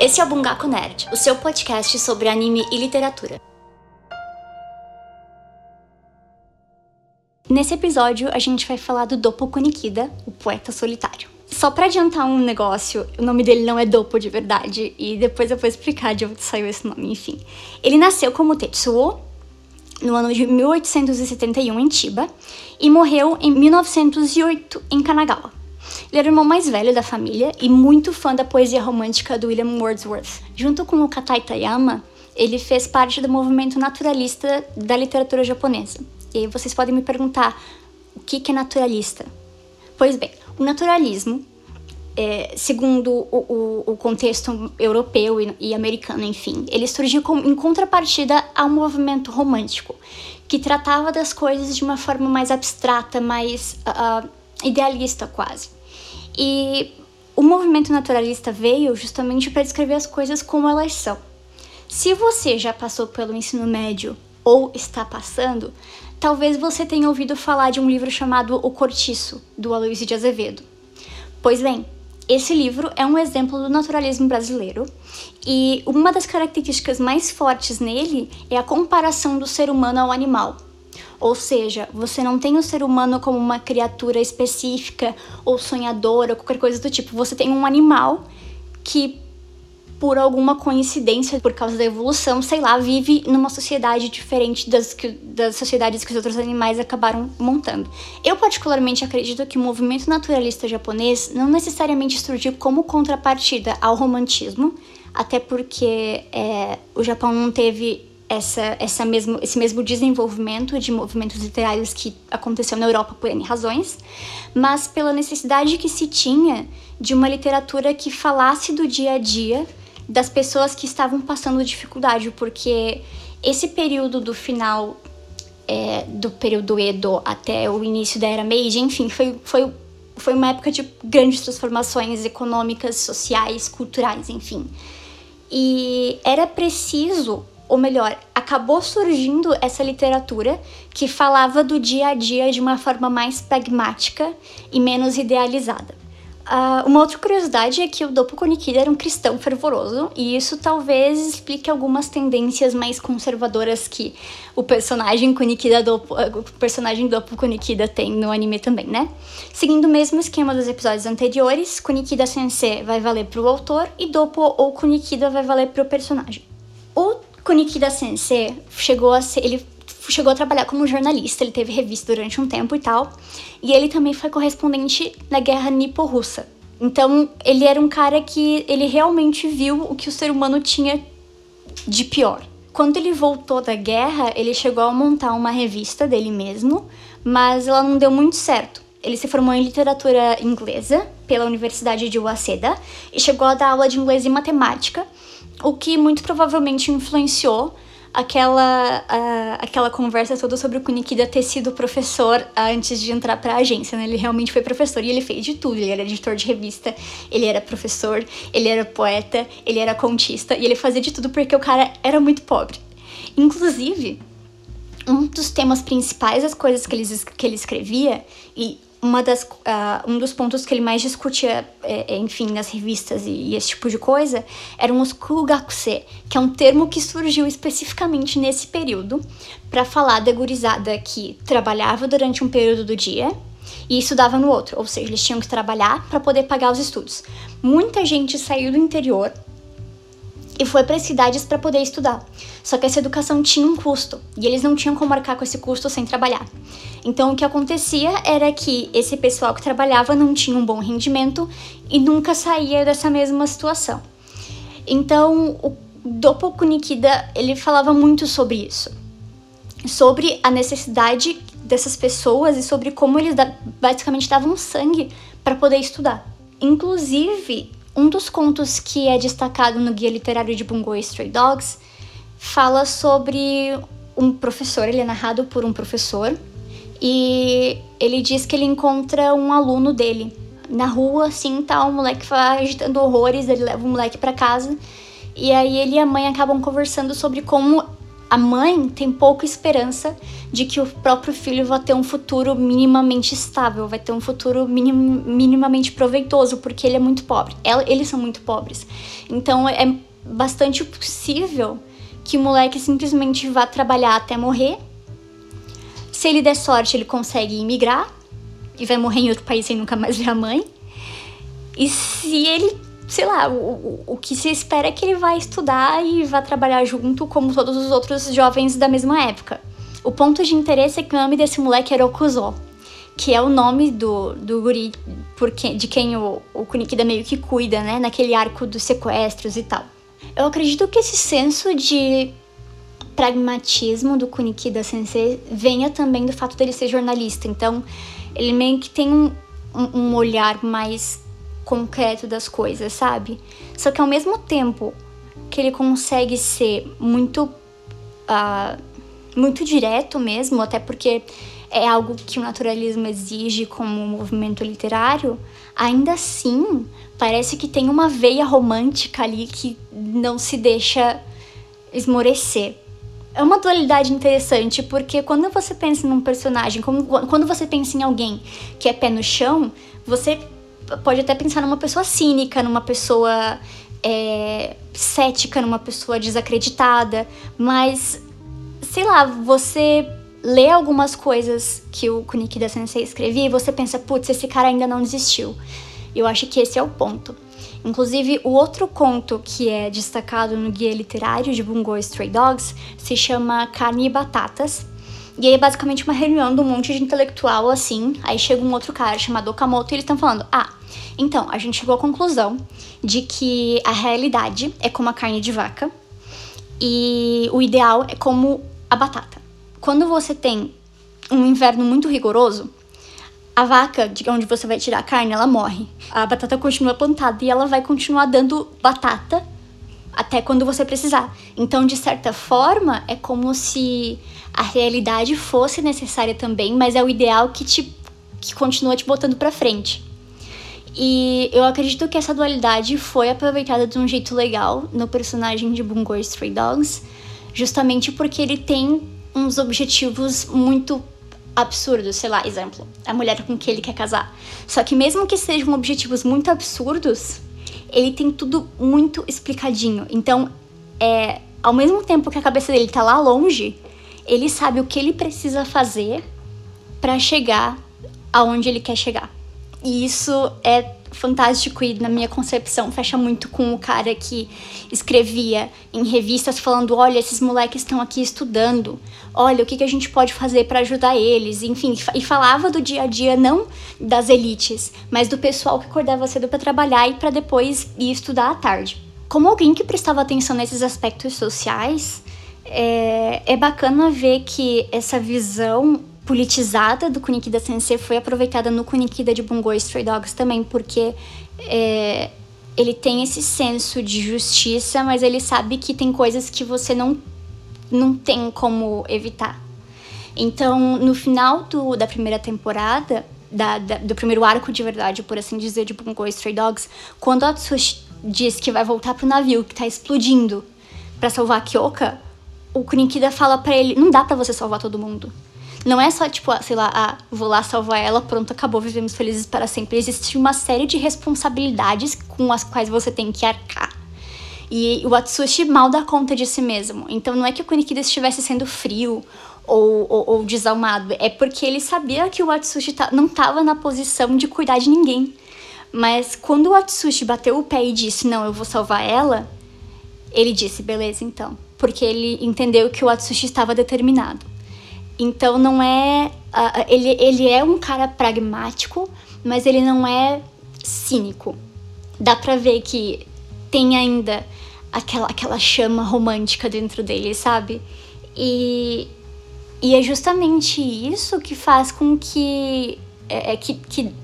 Esse é o Bungaku Nerd, o seu podcast sobre anime e literatura. Nesse episódio, a gente vai falar do Dopo Konikida, o poeta solitário. Só pra adiantar um negócio, o nome dele não é Dopo de verdade, e depois eu vou explicar de onde saiu esse nome, enfim. Ele nasceu como Tetsuo no ano de 1871 em Chiba e morreu em 1908 em Kanagawa. Ele era o irmão mais velho da família e muito fã da poesia romântica do William Wordsworth. Junto com o Katai Tayama, ele fez parte do movimento naturalista da literatura japonesa. E aí vocês podem me perguntar, o que é naturalista? Pois bem, o naturalismo, é, segundo o, o, o, contexto europeu e, e, americano, enfim, ele surgiu com, em contrapartida ao movimento romântico, que tratava das coisas de uma forma mais abstrata, mais uh, idealista quase. E o movimento naturalista veio justamente para descrever as coisas como elas são. Se você já passou pelo ensino médio ou está passando, talvez você tenha ouvido falar de um livro chamado O Cortiço, do Aloysio de Azevedo. Pois bem, esse livro é um exemplo do naturalismo brasileiro e uma das características mais fortes nele é a comparação do ser humano ao animal. Ou seja, você não tem o ser humano como uma criatura específica ou sonhadora, ou qualquer coisa do tipo. Você tem um animal que, por alguma coincidência, por causa da evolução, sei lá, vive numa sociedade diferente das, que, das sociedades que os outros animais acabaram montando. Eu, particularmente, acredito que o movimento naturalista japonês não necessariamente surgiu como contrapartida ao romantismo, até porque é, o Japão não teve essa, essa mesmo, esse mesmo desenvolvimento de movimentos literários que aconteceu na Europa por N razões, mas pela necessidade que se tinha de uma literatura que falasse do dia a dia das pessoas que estavam passando dificuldade, porque esse período do final é, do período Edo até o início da Era Meiji, enfim, foi, foi, foi uma época de grandes transformações econômicas, sociais, culturais, enfim. E era preciso ou melhor, acabou surgindo essa literatura que falava do dia a dia de uma forma mais pragmática e menos idealizada. Uh, uma outra curiosidade é que o Dopo Konikida era um cristão fervoroso, e isso talvez explique algumas tendências mais conservadoras que o personagem Konikida Dopo, o personagem Dopo Konikida tem no anime também, né? Seguindo o mesmo esquema dos episódios anteriores, Konikida Sensei vai valer pro autor e Dopo ou Konikida vai valer pro personagem. Kunikida Sensei chegou a ser, ele chegou a trabalhar como jornalista, ele teve revista durante um tempo e tal, e ele também foi correspondente na guerra nipo-russa. Então, ele era um cara que ele realmente viu o que o ser humano tinha de pior. Quando ele voltou da guerra, ele chegou a montar uma revista dele mesmo, mas ela não deu muito certo. Ele se formou em literatura inglesa pela Universidade de Waseda e chegou a dar aula de inglês e matemática, o que muito provavelmente influenciou aquela, uh, aquela conversa toda sobre o Kunikida ter sido professor antes de entrar para a agência, né? Ele realmente foi professor e ele fez de tudo. Ele era editor de revista, ele era professor, ele era poeta, ele era contista e ele fazia de tudo porque o cara era muito pobre. Inclusive, um dos temas principais das coisas que ele, que ele escrevia, e uma das, uh, um dos pontos que ele mais discutia, é, é, enfim, nas revistas e, e, esse tipo de coisa, eram os kugakuse, que é um termo que surgiu especificamente nesse período para falar da gurizada que trabalhava durante um período do dia e estudava no outro, ou seja, eles tinham que trabalhar para poder pagar os estudos. Muita gente saiu do interior e foi para as cidades para poder estudar. Só que essa educação tinha um custo e eles não tinham como arcar com esse custo sem trabalhar. Então o que acontecia era que esse pessoal que trabalhava não tinha um bom rendimento e nunca saía dessa mesma situação. Então o Dopo Kunikida ele falava muito sobre isso, sobre a necessidade dessas pessoas e sobre como eles basicamente davam sangue para poder estudar. Inclusive um dos contos que é destacado no Guia Literário de Bungo Stray Dogs fala sobre um professor, ele é narrado por um professor, e ele diz que ele encontra um aluno dele na rua, assim, tá, o moleque vai agitando horrores, ele leva o moleque para casa, e aí ele e a mãe acabam conversando sobre como a mãe tem pouca esperança de que o próprio filho vai ter um futuro minimamente estável, vai ter um futuro minim, minimamente proveitoso, porque ele é muito pobre. Ela, eles são muito pobres. Então é bastante possível que o moleque simplesmente vá trabalhar até morrer. Se ele der sorte, ele consegue imigrar e vai morrer em outro país sem nunca mais ver a mãe. E se ele sei lá, o, o que se espera é que ele vai estudar e vai trabalhar junto como todos os outros jovens da mesma época. O ponto de interesse é que o nome desse moleque era Okuzo, que é o nome do, do guri por quem, de quem o, o Kunikida meio que cuida, né, naquele arco dos sequestros e tal. Eu acredito que esse senso de pragmatismo do Kunikida Sensei venha também do fato dele ser jornalista, então ele meio que tem um, um olhar mais concreto das coisas, sabe? Só que ao mesmo tempo que ele consegue ser muito. Uh, muito direto mesmo, até porque é algo que o naturalismo exige como movimento literário, ainda assim parece que tem uma veia romântica ali que não se deixa esmorecer. É uma dualidade interessante, porque quando você pensa num personagem, quando você pensa em alguém que é pé no chão, você pode até pensar numa pessoa cínica, numa pessoa é, cética, numa pessoa desacreditada, mas sei lá, você lê algumas coisas que o Kunikida Sensei escrevia e você pensa, putz, esse cara ainda não desistiu. Eu acho que esse é o ponto. Inclusive, o outro conto que é destacado no guia literário de Bungo Stray Dogs se chama Carne e Batatas, e aí é basicamente uma reunião de um monte de intelectual assim. Aí chega um outro cara chamado Okamoto e eles estão falando: Ah, então, a gente chegou à conclusão de que a realidade é como a carne de vaca e o ideal é como a batata. Quando você tem um inverno muito rigoroso, a vaca, de onde você vai tirar a carne, ela morre. A batata continua plantada e ela vai continuar dando batata até quando você precisar. Então, de certa forma, é como se a realidade fosse necessária também, mas é o ideal que te que continua te botando para frente. E eu acredito que essa dualidade foi aproveitada de um jeito legal no personagem de Bungo Stray Dogs, justamente porque ele tem uns objetivos muito absurdos, sei lá, exemplo, a mulher com que ele quer casar. Só que mesmo que sejam objetivos muito absurdos, ele tem tudo muito explicadinho. Então, é, ao mesmo tempo que a cabeça dele tá lá longe, ele sabe o que ele precisa fazer para chegar aonde ele quer chegar. E isso é fantástico e na minha concepção fecha muito com o cara que escrevia em revistas falando, olha, esses moleques estão aqui estudando, olha o que, que a gente pode fazer para ajudar eles, enfim, e falava do dia a dia não das elites, mas do pessoal que acordava cedo para trabalhar e para depois ir estudar à tarde. Como alguém que prestava atenção nesses aspectos sociais, é, é bacana ver que essa visão politizada do Kunikida Sensei foi aproveitada no Kunikida de Bungo Stray Dogs também, porque é, ele tem esse senso de justiça, mas ele sabe que tem coisas que você não, não tem como evitar. Então, no final do, da primeira temporada, da, da, do primeiro arco de verdade, por assim dizer, de Bungo Stray Dogs, quando Atsushi diz que vai voltar pro navio que tá explodindo para salvar a Kyoka, o Kunikida fala para ele: não dá para você salvar todo mundo. Não é só, tipo, sei lá, ah, vou lá salvar ela, pronto, acabou, vivemos felizes para sempre. Existe uma série de responsabilidades com as quais você tem que arcar. E o Atsushi mal dá conta de si mesmo. Então não é que o Kunikida estivesse sendo frio ou, ou, ou desalmado, é porque ele sabia que o Atsushi tá, não estava na posição de cuidar de ninguém. Mas quando o Atsushi bateu o pé e disse, não, eu vou salvar ela, ele disse, beleza, então. Porque ele entendeu que o Atsushi estava determinado. Então não é. Uh, ele, ele é um cara pragmático, mas ele não é cínico. Dá pra ver que tem ainda aquela, aquela chama romântica dentro dele, sabe? E, e é justamente isso que faz com que. É, é, que, que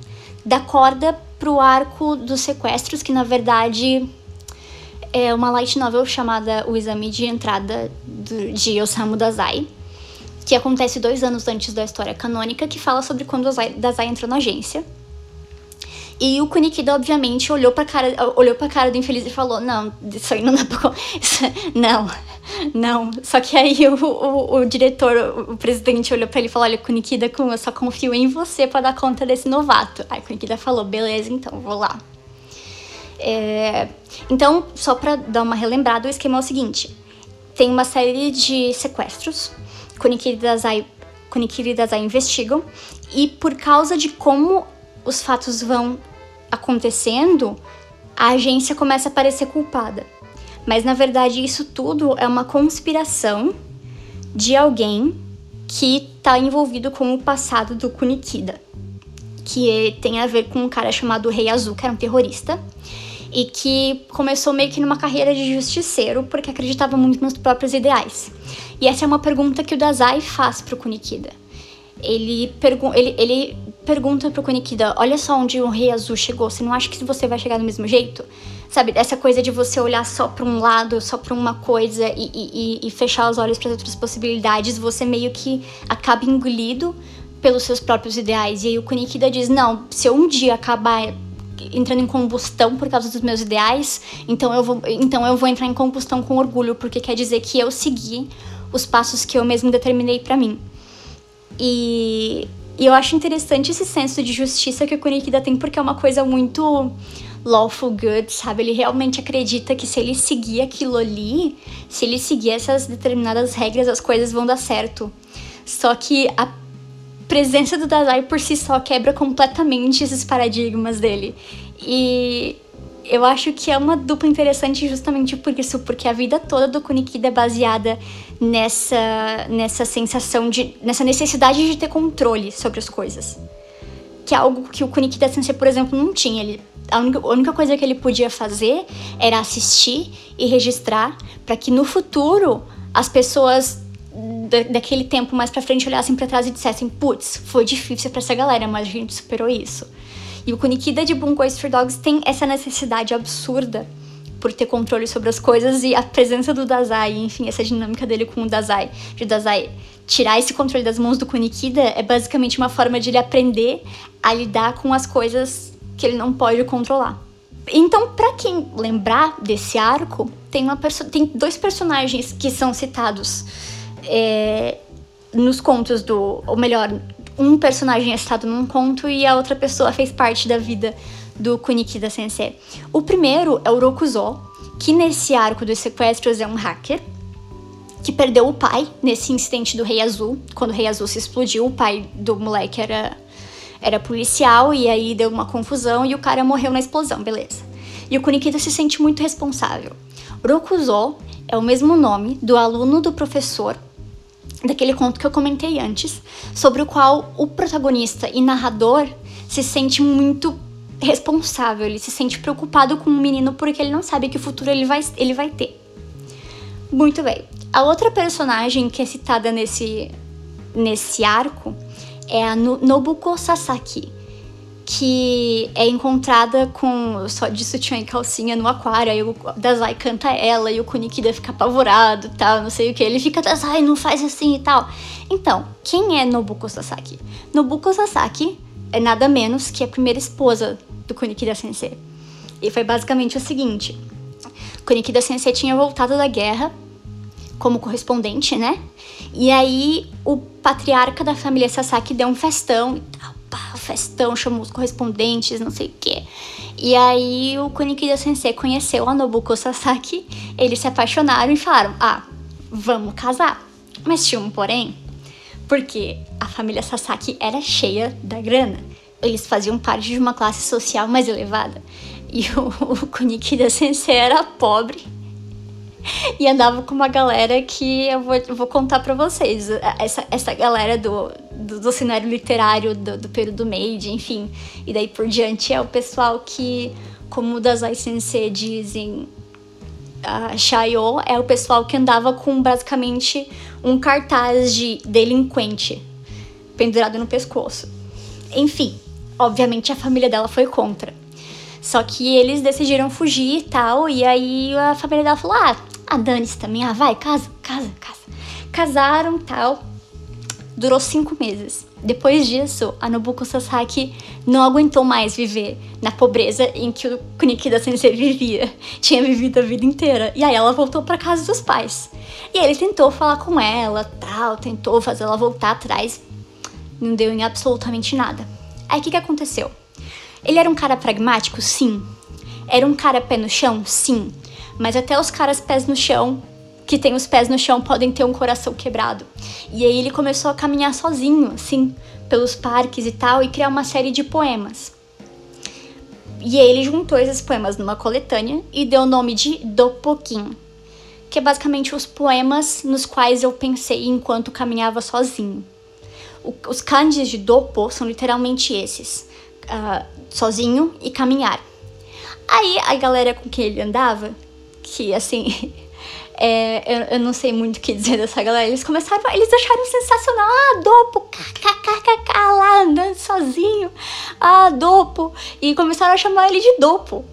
dá corda pro arco dos sequestros, que na verdade é uma light novel chamada O Exame de Entrada de Osamu Dazai que acontece dois anos antes da história canônica, que fala sobre quando Dazai entrou na agência. E o Kunikida, obviamente, olhou pra cara, olhou pra cara do infeliz e falou: Não, isso aí não dá pra. Não, não. Só que aí o, o, o diretor, o presidente, olhou pra ele e falou: Olha, Kunikida, eu só confio em você para dar conta desse novato. Aí Kunikida falou: Beleza, então, vou lá. É... Então, só pra dar uma relembrada, o esquema é o seguinte: tem uma série de sequestros. Kunikida e Dazai, Kunikida e Dazai investigam. E por causa de como os fatos vão acontecendo, a agência começa a parecer culpada. Mas na verdade isso tudo é uma conspiração de alguém que está envolvido com o passado do Kunikida, que tem a ver com um cara chamado Rei Azul, que era um terrorista, e que começou meio que numa carreira de justiceiro porque acreditava muito nos próprios ideais. E essa é uma pergunta que o Dazai faz pro Kunikida. Ele, pergu ele, ele pergunta pro Kunikida, olha só onde o Rei Azul chegou, você não acha que você vai chegar do mesmo jeito? Sabe, essa coisa de você olhar só para um lado, só para uma coisa e, e, e fechar os olhos para outras possibilidades, você meio que acaba engolido pelos seus próprios ideais. E aí o Kunikida diz, não, se eu um dia acabar entrando em combustão por causa dos meus ideais, então eu vou, então eu vou entrar em combustão com orgulho, porque quer dizer que eu segui os passos que eu mesmo determinei para mim. E, e eu acho interessante esse senso de justiça que o Kunikida tem, porque é uma coisa muito lawful good, sabe? Ele realmente acredita que se ele seguir aquilo ali, se ele seguir essas determinadas regras, as coisas vão dar certo. Só que a presença do Dazai por si só quebra completamente esses paradigmas dele. E eu acho que é uma dupla interessante justamente por isso, porque a vida toda do Kunikida é baseada nessa, nessa sensação de. nessa necessidade de ter controle sobre as coisas. Que é algo que o Kunikida Sensei, por exemplo, não tinha. Ele, a, única, a única coisa que ele podia fazer era assistir e registrar para que no futuro as pessoas daquele tempo mais pra frente olhassem para trás e dissessem: putz, foi difícil para essa galera, mas a gente superou isso. E o Kunikida de Bungo Street Dogs tem essa necessidade absurda por ter controle sobre as coisas e a presença do Dazai, enfim, essa dinâmica dele com o Dazai, de Dazai tirar esse controle das mãos do Kunikida é basicamente uma forma de ele aprender a lidar com as coisas que ele não pode controlar. Então, para quem lembrar desse arco, tem, uma tem dois personagens que são citados é, nos contos do. Ou melhor, um personagem é citado num conto e a outra pessoa fez parte da vida do Kunikida Sensei. O primeiro é o Rokuzo, que nesse arco dos sequestros é um hacker que perdeu o pai nesse incidente do Rei Azul. Quando o Rei Azul se explodiu, o pai do moleque era, era policial e aí deu uma confusão e o cara morreu na explosão, beleza. E o Kunikida se sente muito responsável. Rokuzo é o mesmo nome do aluno do professor daquele conto que eu comentei antes, sobre o qual o protagonista e narrador se sente muito responsável, ele se sente preocupado com o menino porque ele não sabe que futuro ele vai, ele vai ter. Muito bem. A outra personagem que é citada nesse, nesse arco é a Nobuko Sasaki, que é encontrada com só de sutiã e calcinha no aquário, aí o Dazai canta ela e o Kunikida fica apavorado tal, não sei o que. Ele fica, Dazai, não faz assim e tal. Então, quem é Nobuko Sasaki? Nobuko Sasaki é nada menos que a primeira esposa do Kunikida Sensei. E foi basicamente o seguinte: Kunikida Sensei tinha voltado da guerra como correspondente, né? E aí o patriarca da família Sasaki deu um festão e tal pá, festão, chamou os correspondentes, não sei o quê. E aí o Kunikida Sensei conheceu a Nobuko Sasaki, eles se apaixonaram e falaram: ah, vamos casar. Mas tinha um porém, porque a família Sasaki era cheia da grana. Eles faziam parte de uma classe social mais elevada. E o, o Kunikida Sensei era pobre e andava com uma galera que eu vou, vou contar para vocês. Essa, essa galera do, do, do cenário literário do, do período Meiji, enfim. E daí por diante é o pessoal que, como o Dazai Sensei dizem, a Shayo é o pessoal que andava com basicamente um cartaz de delinquente pendurado no pescoço. Enfim, obviamente a família dela foi contra. Só que eles decidiram fugir e tal, e aí a família dela falou: ah, a Dani também, ah, vai, casa, casa, casa. Casaram tal. durou cinco meses. Depois disso, a Nobuko Sasaki não aguentou mais viver na pobreza em que o Kunikida Sensei vivia. Tinha vivido a vida inteira. E aí ela voltou para casa dos pais. E ele tentou falar com ela, tal, tentou fazer ela voltar atrás. Não deu em absolutamente nada. Aí o que, que aconteceu? Ele era um cara pragmático? Sim. Era um cara pé no chão? Sim. Mas até os caras pés no chão que tem os pés no chão podem ter um coração quebrado. E aí ele começou a caminhar sozinho, assim, pelos parques e tal, e criar uma série de poemas. E aí ele juntou esses poemas numa coletânea e deu o nome de Dopoquim, que é basicamente os poemas nos quais eu pensei enquanto caminhava sozinho. O, os kanjis de Dopo são literalmente esses: uh, sozinho e caminhar. Aí a galera com quem ele andava, que assim É, eu, eu, não sei muito o que dizer dessa galera. Eles começaram, eles acharam sensacional. Ah, Dopo, kkkk, lá andando sozinho. Ah, Dopo. E começaram a chamar ele de Dopo.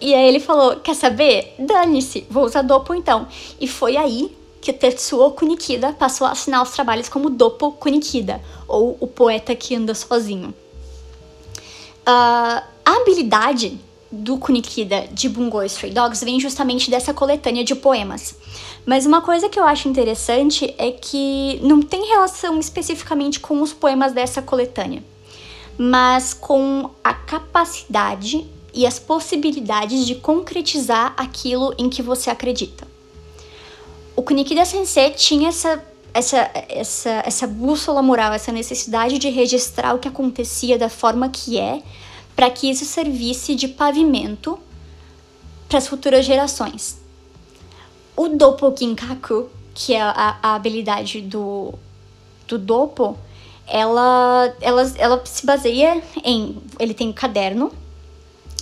E aí ele falou: Quer saber? Dane-se, vou usar Dopo então. E foi aí que Tetsuo Kunikida passou a assinar os trabalhos como Dopo Kunikida, ou o poeta que anda sozinho. Uh, a habilidade do Kunikida de Bungo Stray Dogs vem justamente dessa coletânea de poemas. Mas uma coisa que eu acho interessante é que não tem relação especificamente com os poemas dessa coletânea, mas com a capacidade e as possibilidades de concretizar aquilo em que você acredita. O Kunikida Sensei tinha essa essa, essa, essa bússola moral, essa necessidade de registrar o que acontecia da forma que é, para que isso servisse de pavimento para as futuras gerações. O Dopo Ginkaku, que é a, a habilidade do, do Dopo, ela, ela, ela se baseia em. Ele tem um caderno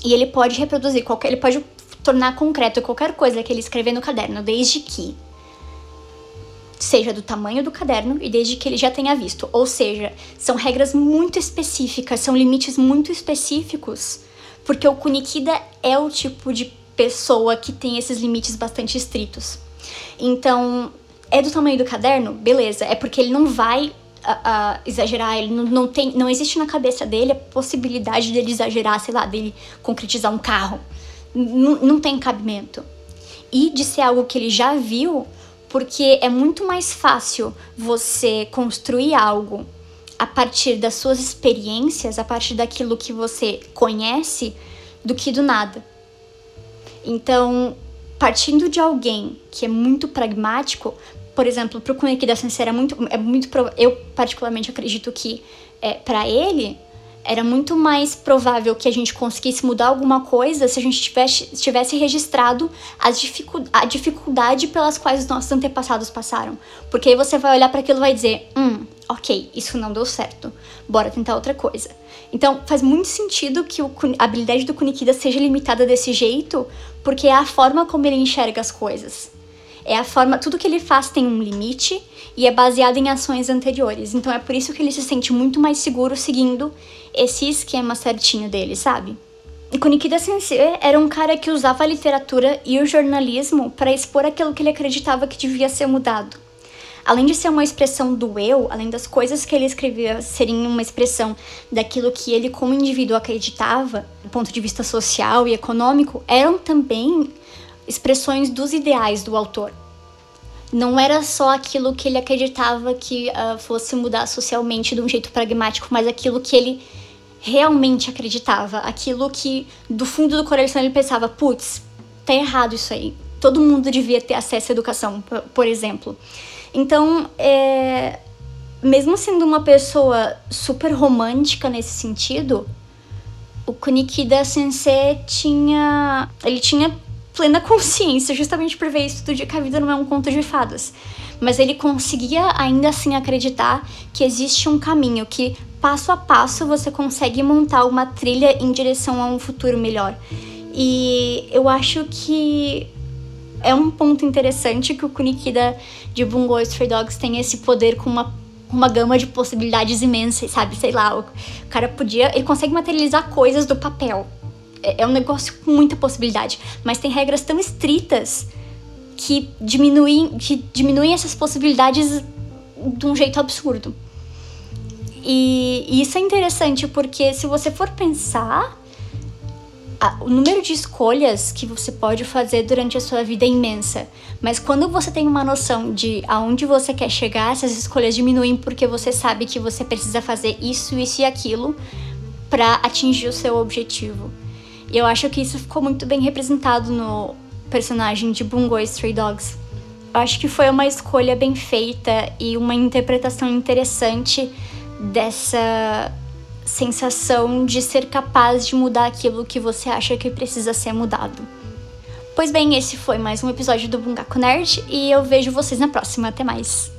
e ele pode reproduzir qualquer. Ele pode tornar concreto qualquer coisa que ele escrever no caderno, desde que seja do tamanho do caderno e desde que ele já tenha visto. Ou seja, são regras muito específicas, são limites muito específicos, porque o Kunikida é o tipo de pessoa que tem esses limites bastante estritos. Então, é do tamanho do caderno? Beleza, é porque ele não vai exagerar, ele não, não, tem, não existe na cabeça dele a possibilidade dele exagerar, sei lá, dele concretizar um carro. N não tem cabimento. E de ser algo que ele já viu, porque é muito mais fácil você construir algo a partir das suas experiências, a partir daquilo que você conhece, do que do nada. Então, partindo de alguém que é muito pragmático, por exemplo, para o Kuneki da Sincera, é muito, é muito eu particularmente acredito que é, para ele era muito mais provável que a gente conseguisse mudar alguma coisa se a gente tivesse, tivesse registrado as dificu a dificuldade pelas quais os nossos antepassados passaram. Porque aí você vai olhar para aquilo e vai dizer: hum, ok, isso não deu certo, bora tentar outra coisa. Então faz muito sentido que o, a habilidade do Kunikida seja limitada desse jeito, porque é a forma como ele enxerga as coisas. É a forma, tudo que ele faz tem um limite e é baseado em ações anteriores. Então é por isso que ele se sente muito mais seguro seguindo esse esquema certinho dele, sabe? E Kunikida Sensei era um cara que usava a literatura e o jornalismo para expor aquilo que ele acreditava que devia ser mudado. Além de ser uma expressão do eu, além das coisas que ele escrevia serem uma expressão daquilo que ele como indivíduo acreditava, do ponto de vista social e econômico, eram também expressões dos ideais do autor. Não era só aquilo que ele acreditava que uh, fosse mudar socialmente de um jeito pragmático, mas aquilo que ele realmente acreditava, aquilo que do fundo do coração ele pensava, putz, tá errado isso aí. Todo mundo devia ter acesso à educação, por exemplo. Então, é, mesmo sendo uma pessoa super romântica nesse sentido, o Kunikida Sensei tinha, ele tinha plena consciência, justamente por ver isso do dia que a vida não é um conto de fadas. Mas ele conseguia ainda assim acreditar que existe um caminho, que passo a passo você consegue montar uma trilha em direção a um futuro melhor. E eu acho que é um ponto interessante que o Kunikida de Bungo Stray Dogs tem esse poder com uma uma gama de possibilidades imensas, sabe? Sei lá, o cara podia. Ele consegue materializar coisas do papel. É, é um negócio com muita possibilidade, mas tem regras tão estritas que diminuem, que diminuem essas possibilidades de um jeito absurdo. E, e isso é interessante porque se você for pensar, a, o número de escolhas que você pode fazer durante a sua vida é imensa. Mas quando você tem uma noção de aonde você quer chegar, essas escolhas diminuem porque você sabe que você precisa fazer isso, isso e aquilo para atingir o seu objetivo. E eu acho que isso ficou muito bem representado no personagem de Bungo Stray Dogs. Eu acho que foi uma escolha bem feita e uma interpretação interessante dessa sensação de ser capaz de mudar aquilo que você acha que precisa ser mudado. Pois bem, esse foi mais um episódio do Bungaku Nerd e eu vejo vocês na próxima. Até mais!